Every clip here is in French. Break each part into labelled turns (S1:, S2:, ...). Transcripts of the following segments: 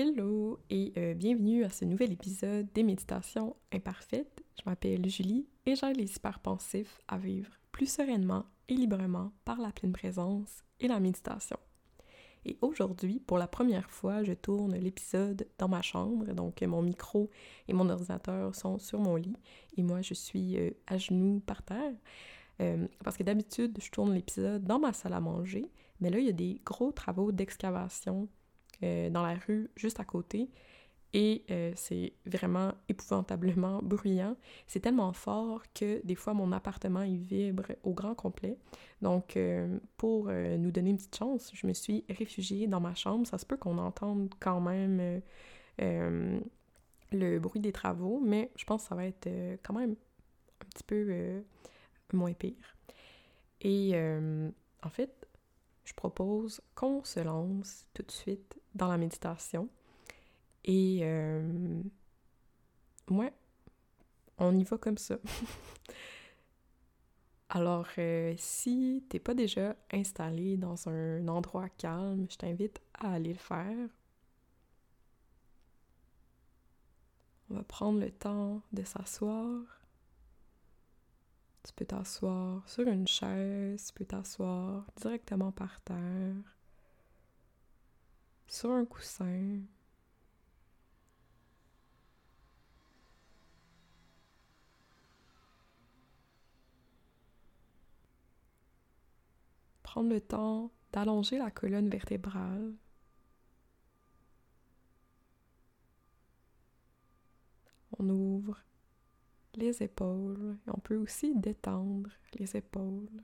S1: Hello et euh, bienvenue à ce nouvel épisode des méditations imparfaites. Je m'appelle Julie et j'aide les hyperpensifs à vivre plus sereinement et librement par la pleine présence et la méditation. Et aujourd'hui, pour la première fois, je tourne l'épisode dans ma chambre, donc mon micro et mon ordinateur sont sur mon lit et moi je suis euh, à genoux par terre. Euh, parce que d'habitude, je tourne l'épisode dans ma salle à manger, mais là, il y a des gros travaux d'excavation euh, dans la rue juste à côté. Et euh, c'est vraiment épouvantablement bruyant. C'est tellement fort que des fois mon appartement il vibre au grand complet. Donc euh, pour nous donner une petite chance, je me suis réfugiée dans ma chambre. Ça se peut qu'on entende quand même le bruit des travaux, mais je pense que ça va être quand même un petit peu moins pire. Et en fait, je propose qu'on se lance tout de suite dans la méditation. Et euh, ouais, on y va comme ça. Alors, euh, si t'es pas déjà installé dans un endroit calme, je t'invite à aller le faire. On va prendre le temps de s'asseoir tu peux t'asseoir sur une chaise, tu peux t'asseoir directement par terre, sur un coussin. Prendre le temps d'allonger la colonne vertébrale. On ouvre les épaules. Et on peut aussi détendre les épaules.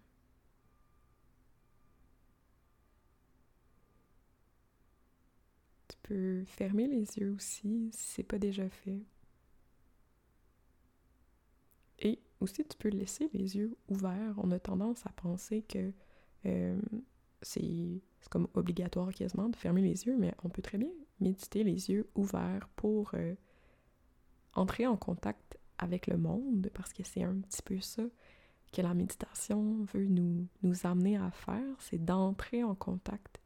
S1: Peux fermer les yeux aussi si c'est pas déjà fait. Et aussi, tu peux laisser les yeux ouverts. On a tendance à penser que euh, c'est comme obligatoire quasiment de fermer les yeux, mais on peut très bien méditer les yeux ouverts pour euh, entrer en contact avec le monde, parce que c'est un petit peu ça que la méditation veut nous, nous amener à faire, c'est d'entrer en contact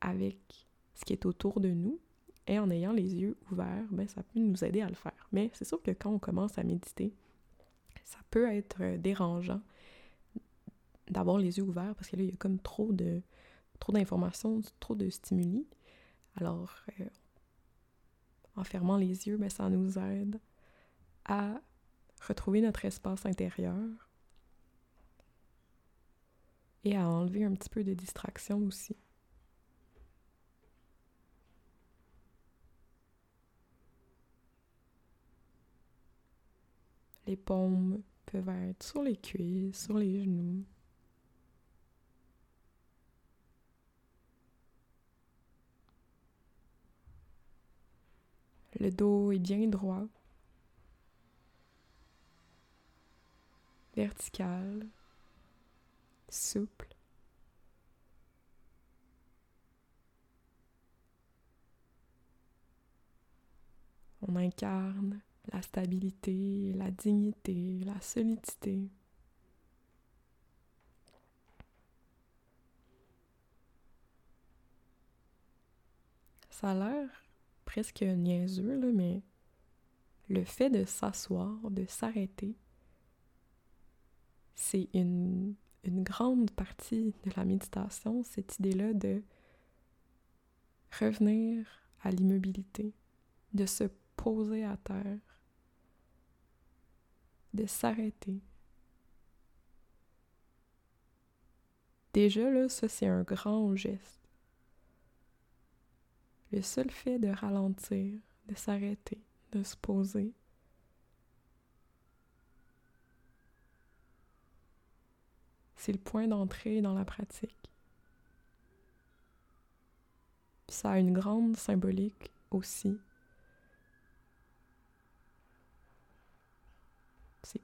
S1: avec ce qui est autour de nous. Et en ayant les yeux ouverts, ben, ça peut nous aider à le faire. Mais c'est sûr que quand on commence à méditer, ça peut être dérangeant d'avoir les yeux ouverts parce que là, il y a comme trop de trop d'informations, trop de stimuli. Alors, euh, en fermant les yeux, ben, ça nous aide à retrouver notre espace intérieur et à enlever un petit peu de distraction aussi. Les paumes peuvent être sur les cuisses, sur les genoux. Le dos est bien droit. vertical, souple. On incarne la stabilité, la dignité, la solidité. Ça a l'air presque niaiseux, là, mais le fait de s'asseoir, de s'arrêter, c'est une, grande partie de la méditation, cette idée-là de revenir à l'immobilité, de se poser à terre, de s'arrêter. Déjà, là, ça, c'est un grand geste. Le seul fait de ralentir, de s'arrêter, de se poser, c'est le point d'entrée dans la pratique. ça a une grande symbolique aussi.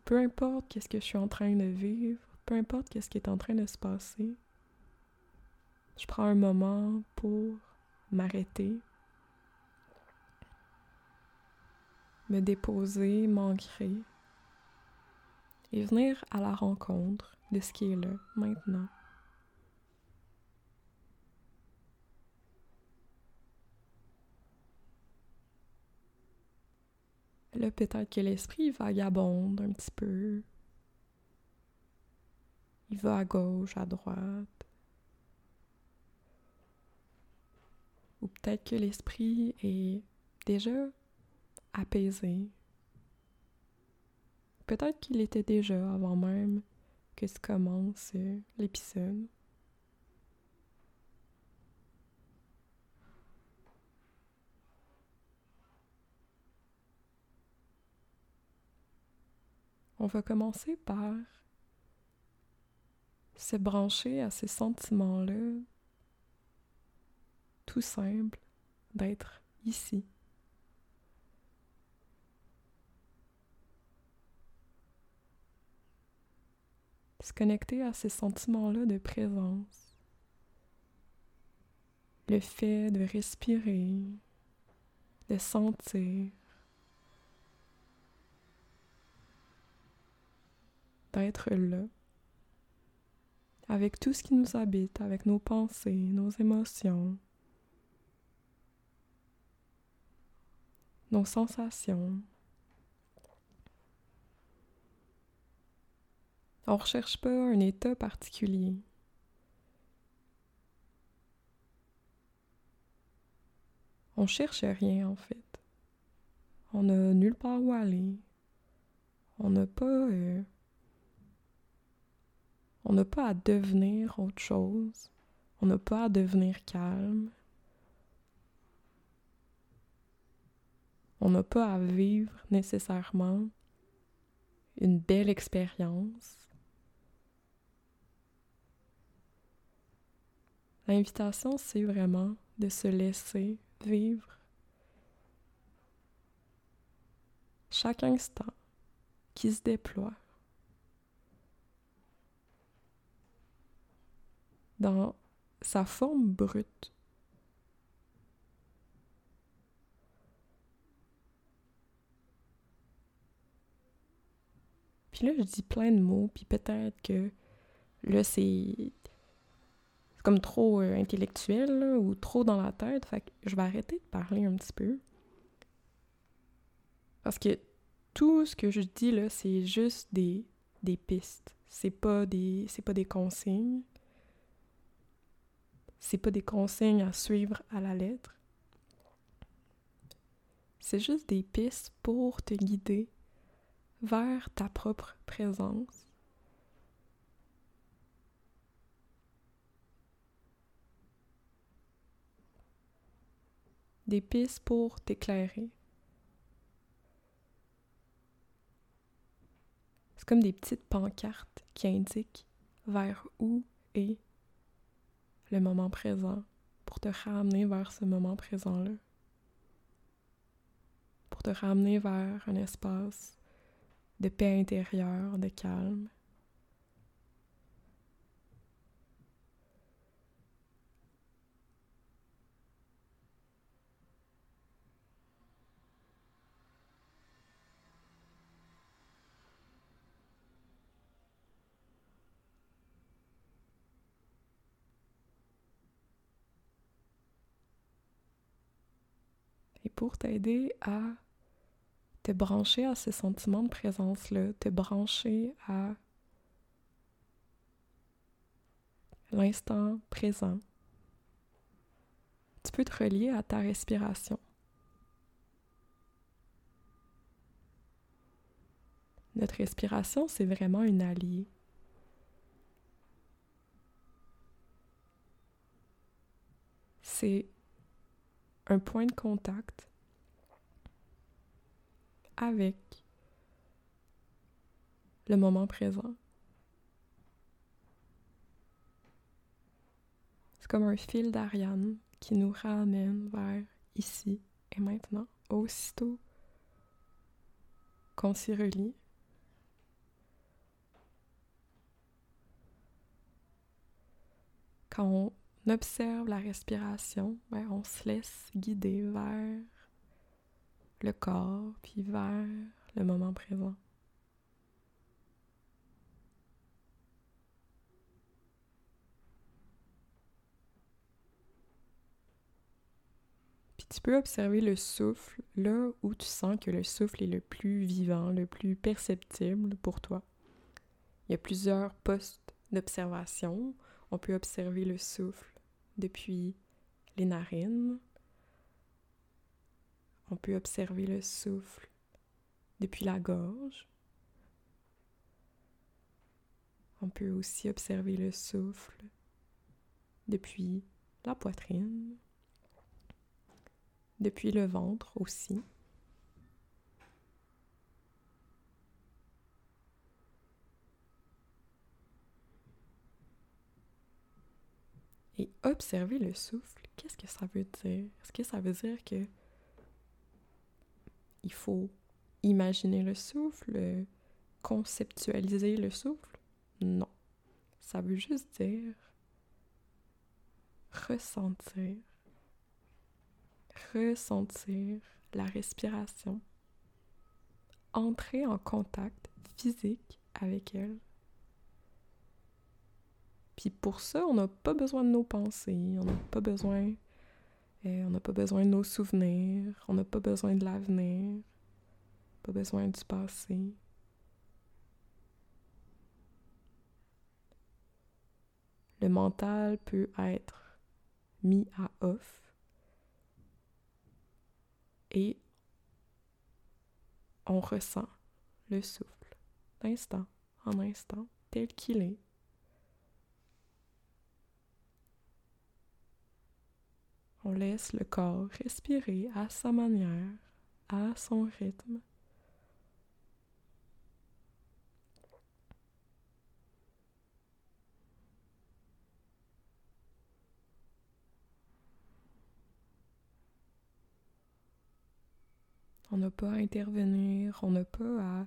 S1: Peu importe qu'est-ce que je suis en train de vivre, peu importe qu'est-ce qui est en train de se passer, je prends un moment pour m'arrêter, me déposer, m'ancrer et venir à la rencontre de ce qui est là, maintenant. Là, peut-être que l'esprit vagabonde un petit peu. Il va à gauche, à droite. Ou peut-être que l'esprit est déjà apaisé. Peut-être qu'il était déjà avant même que se commence euh, l'épisode. On va commencer par se brancher à ces sentiments-là, tout simple, d'être ici. Se connecter à ces sentiments-là de présence. Le fait de respirer, de sentir, d'être là, avec tout ce qui nous habite, avec nos pensées, nos émotions, nos sensations. On ne recherche pas un état particulier. On cherche rien en fait. On n'a nulle part où aller. On n'a pas euh, on n'a pas à devenir autre chose. On n'a pas à devenir calme. On n'a pas à vivre nécessairement une belle expérience. L'invitation, c'est vraiment de se laisser vivre chaque instant qui se déploie. Dans sa forme brute. Puis là, je dis plein de mots, puis peut-être que là, c'est comme trop euh, intellectuel ou trop dans la tête. Fait que je vais arrêter de parler un petit peu. Parce que tout ce que je dis là, c'est juste des, des pistes. C'est pas des, c'est pas des consignes c'est pas des consignes à suivre à la lettre. C'est juste des pistes pour te guider vers ta propre présence. Des pistes pour t'éclairer. C'est comme des petites pancartes qui indiquent vers où est moment présent pour te ramener vers ce moment présent-là. Pour te ramener vers un espace de paix intérieure, de calme. Pour t'aider à te brancher à ce sentiment de présence-là, te brancher à l'instant présent. Tu peux te relier à ta respiration. Notre respiration, c'est vraiment une alliée. C'est un point de contact avec le moment présent. C'est comme un fil d'Ariane qui nous ramène vers ici et maintenant, aussitôt qu'on s'y relie. Quand observe la respiration, ben, on se laisse guider vers le corps, puis vers le moment présent. Puis tu peux observer le souffle là où tu sens que le souffle est le plus vivant, le plus perceptible pour toi. Il y a plusieurs postes d'observation. On peut observer le souffle depuis les narines. On peut observer le souffle depuis la gorge. On peut aussi observer le souffle depuis la poitrine, depuis le ventre aussi. Et observer le souffle, qu'est-ce que ça veut dire? Est-ce que ça veut dire que il faut imaginer le souffle, conceptualiser le souffle? Non. Ça veut juste dire ressentir, ressentir la respiration, entrer en contact physique avec elle. Puis pour ça, on n'a pas besoin de nos pensées, on n'a pas besoin, euh, on n'a pas besoin de nos souvenirs, on n'a pas besoin de l'avenir, pas besoin du passé. Le mental peut être mis à off et on ressent le souffle d'instant en instant tel qu'il est. On laisse le corps respirer à sa manière, à son rythme. On n'a pas à intervenir, on n'a pas à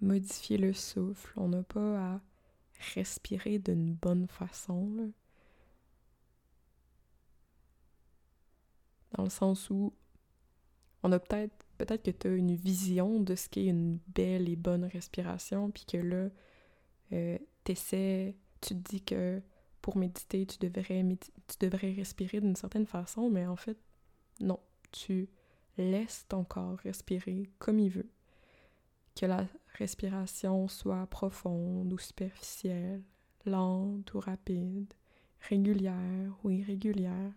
S1: modifier le souffle, on n'a pas à respirer d'une bonne façon. Dans le sens où on a peut-être peut-être que tu as une vision de ce qu'est une belle et bonne respiration, puis que là, euh, t'essaies, tu te dis que pour méditer, tu devrais, tu devrais respirer d'une certaine façon, mais en fait, non. Tu laisses ton corps respirer comme il veut. Que la respiration soit profonde ou superficielle, lente ou rapide, régulière ou irrégulière.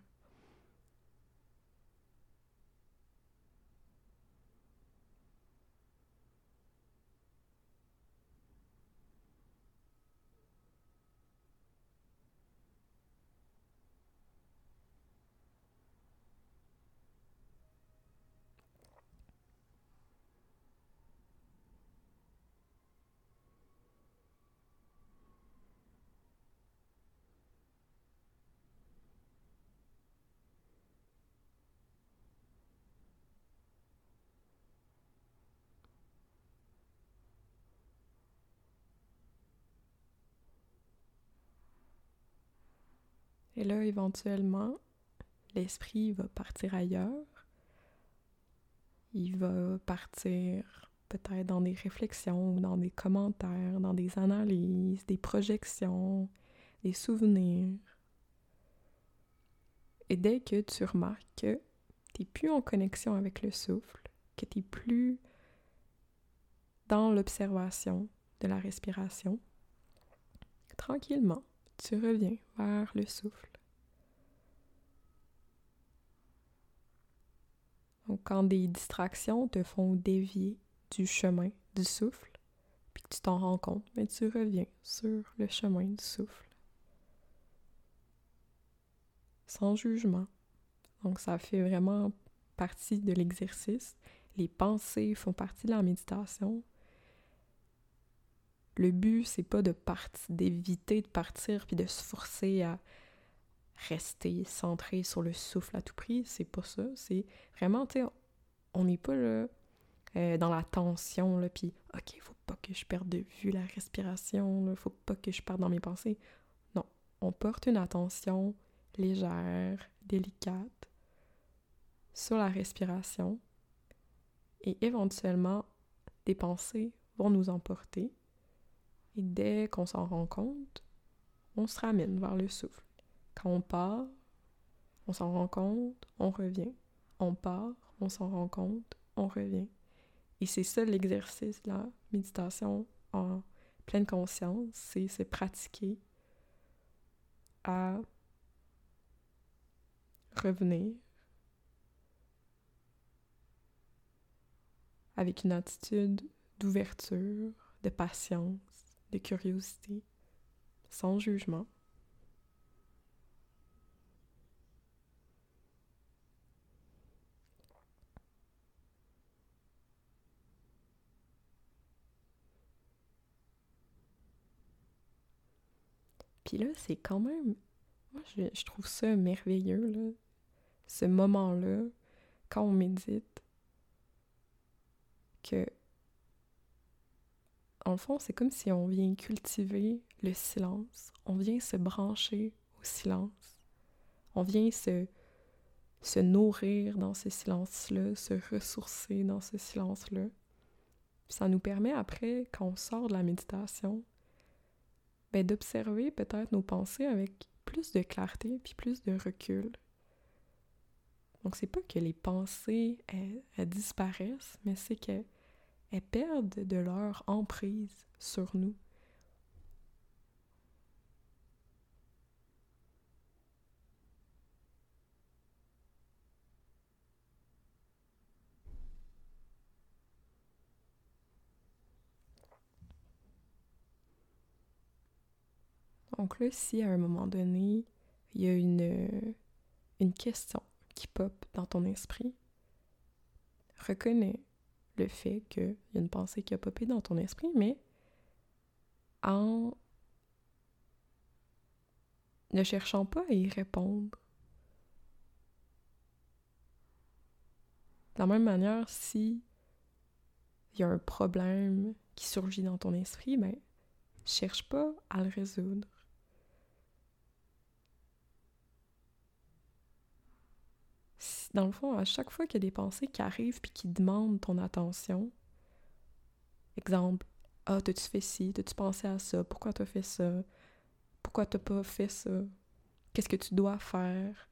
S1: Et là, éventuellement, l'esprit va partir ailleurs. Il va partir peut-être dans des réflexions, dans des commentaires, dans des analyses, des projections, des souvenirs. Et dès que tu remarques que tu n'es plus en connexion avec le souffle, que tu n'es plus dans l'observation de la respiration, tranquillement, tu reviens vers le souffle. Donc, quand des distractions te font dévier du chemin du souffle, puis tu t'en rends compte, mais tu reviens sur le chemin du souffle. Sans jugement. Donc, ça fait vraiment partie de l'exercice. Les pensées font partie de la méditation. Le but, c'est pas de d'éviter de partir puis de se forcer à rester centré sur le souffle à tout prix. C'est pas ça. C'est vraiment, tu sais, on n'est pas là euh, dans la tension, là, puis OK, faut pas que je perde de vue la respiration, là, faut pas que je perde dans mes pensées. Non, on porte une attention légère, délicate sur la respiration et éventuellement, des pensées vont nous emporter et dès qu'on s'en rend compte, on se ramène vers le souffle. Quand on part, on s'en rend compte, on revient. On part, on s'en rend compte, on revient. Et c'est ça l'exercice, la méditation en pleine conscience, c'est se pratiquer à revenir avec une attitude d'ouverture, de patience, de curiosité, sans jugement. Puis là, c'est quand même. Moi, je, trouve ça merveilleux. Ce moment-là, quand on médite, que. En le fond, c'est comme si on vient cultiver le silence. On vient se brancher au silence. On vient se, se nourrir dans ce silence-là, se ressourcer dans ce silence-là. Ça nous permet après, quand on sort de la méditation, ben, d'observer peut-être nos pensées avec plus de clarté puis plus de recul. Donc c'est pas que les pensées elles, disparaissent, mais c'est qu'elles perdent de leur emprise sur nous. Donc là, si à un moment donné, il y a une, euh, une question qui pop dans ton esprit, reconnais le fait qu'il y a une pensée qui a popé dans ton esprit, mais en ne cherchant pas à y répondre. De la même manière, si il y a un problème qui surgit dans ton esprit, ben, cherche pas à le résoudre. Dans le fond, à chaque fois qu'il y a des pensées qui arrivent puis qui demandent ton attention, exemple, ah, t'as-tu fait ci, t'as-tu pensé à ça, pourquoi t'as fait ça, pourquoi t'as pas fait ça, qu'est-ce que tu dois faire,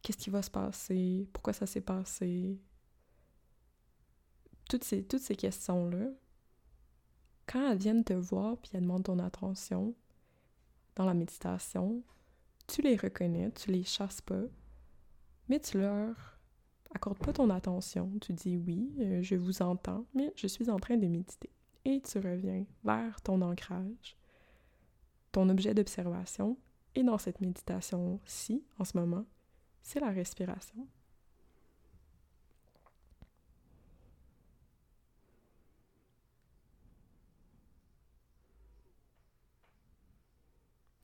S1: qu'est-ce qui va se passer, pourquoi ça s'est passé. Toutes ces, toutes ces questions-là, quand elles viennent te voir puis elles demandent ton attention dans la méditation, tu les reconnais, tu les chasses pas, mais tu leur accorde pas ton attention. Tu dis oui, euh, je vous entends, mais je suis en train de méditer. Et tu reviens vers ton ancrage, ton objet d'observation. Et dans cette méditation-ci, en ce moment, c'est la respiration.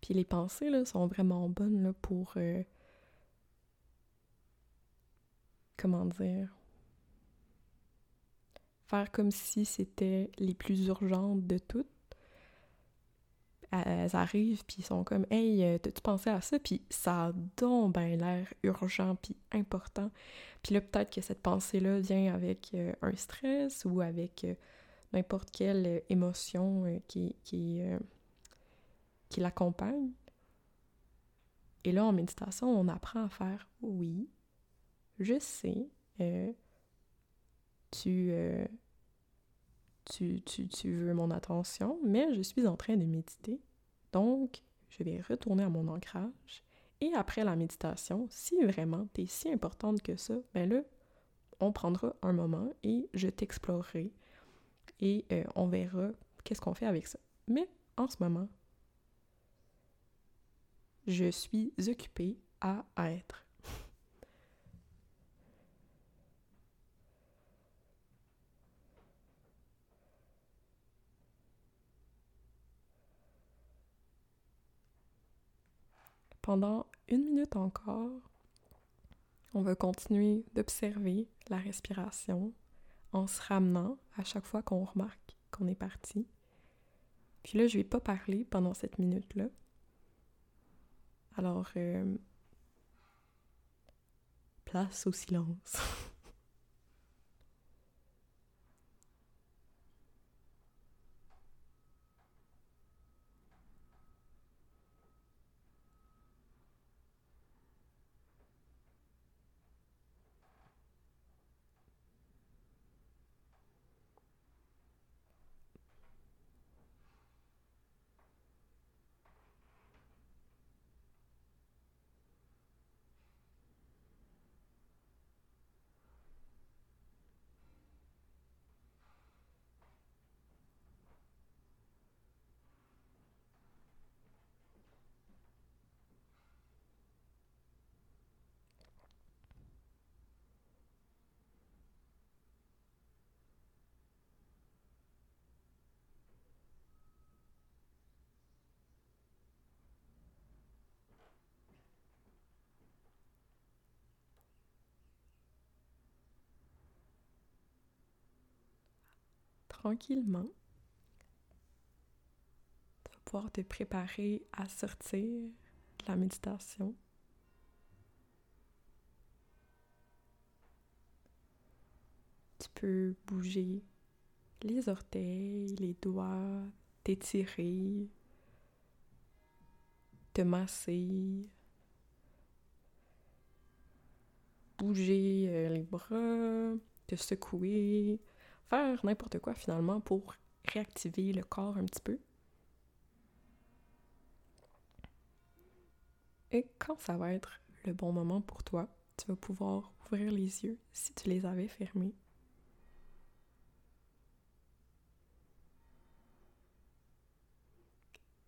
S1: Puis les pensées sont vraiment bonnes pour euh, comment dire, faire comme si c'était les plus urgentes de toutes. Elles arrivent, puis ils sont comme « Hey, euh, t'as-tu pensé à ça? » Puis ça a l'air urgent, puis important. Puis là, peut-être que cette pensée-là vient avec euh, un stress ou avec euh, n'importe quelle émotion qui, qui, qui l'accompagne. Et là, en méditation, on apprend à faire « Oui, je sais, euh, euh, tu, tu, tu, veux mon attention, mais je suis en train de méditer. Donc, je vais retourner à mon ancrage. Et après la méditation, si vraiment tu es si importante que ça, ben là, on prendra un moment et je t'explorerai et euh, on verra qu'est-ce qu'on fait avec ça. Mais en ce moment, je suis occupée à être. Pendant une minute encore, on va continuer d'observer la respiration en se ramenant à chaque fois qu'on remarque qu'on est parti. Puis là, je vais pas parler pendant cette minute-là. Alors, euh, place au silence. tranquillement, tu vas pouvoir te préparer à sortir de la méditation. Tu peux bouger les orteils, les doigts, t'étirer, te masser, bouger euh, les bras, te secouer, faire n'importe quoi finalement pour réactiver le corps un petit peu. Et quand ça va être le bon moment pour toi, tu vas pouvoir ouvrir les yeux si tu les avais fermés.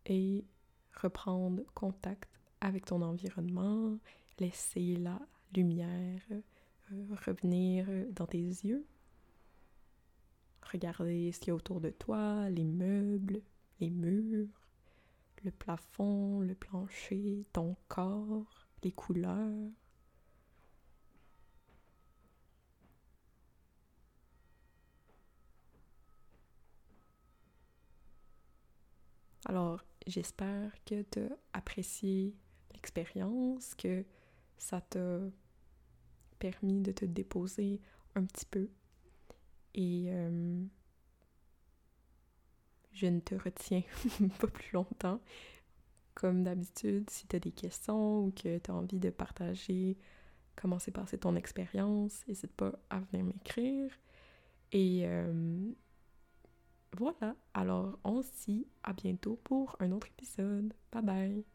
S1: Et reprendre contact avec ton environnement, laisser la lumière euh, revenir dans tes yeux. Regarder ce qu'il y a autour de toi, les meubles, les murs, le plafond, le plancher, ton corps, les couleurs. Alors, j'espère que tu as apprécié l'expérience, que ça t'a permis de te déposer un petit peu. Et euh, je ne te retiens pas plus longtemps. Comme d'habitude, si tu as des questions ou que tu as envie de partager comment s'est passée ton expérience, n'hésite pas à venir m'écrire. Et euh, voilà, alors on se dit à bientôt pour un autre épisode. Bye bye!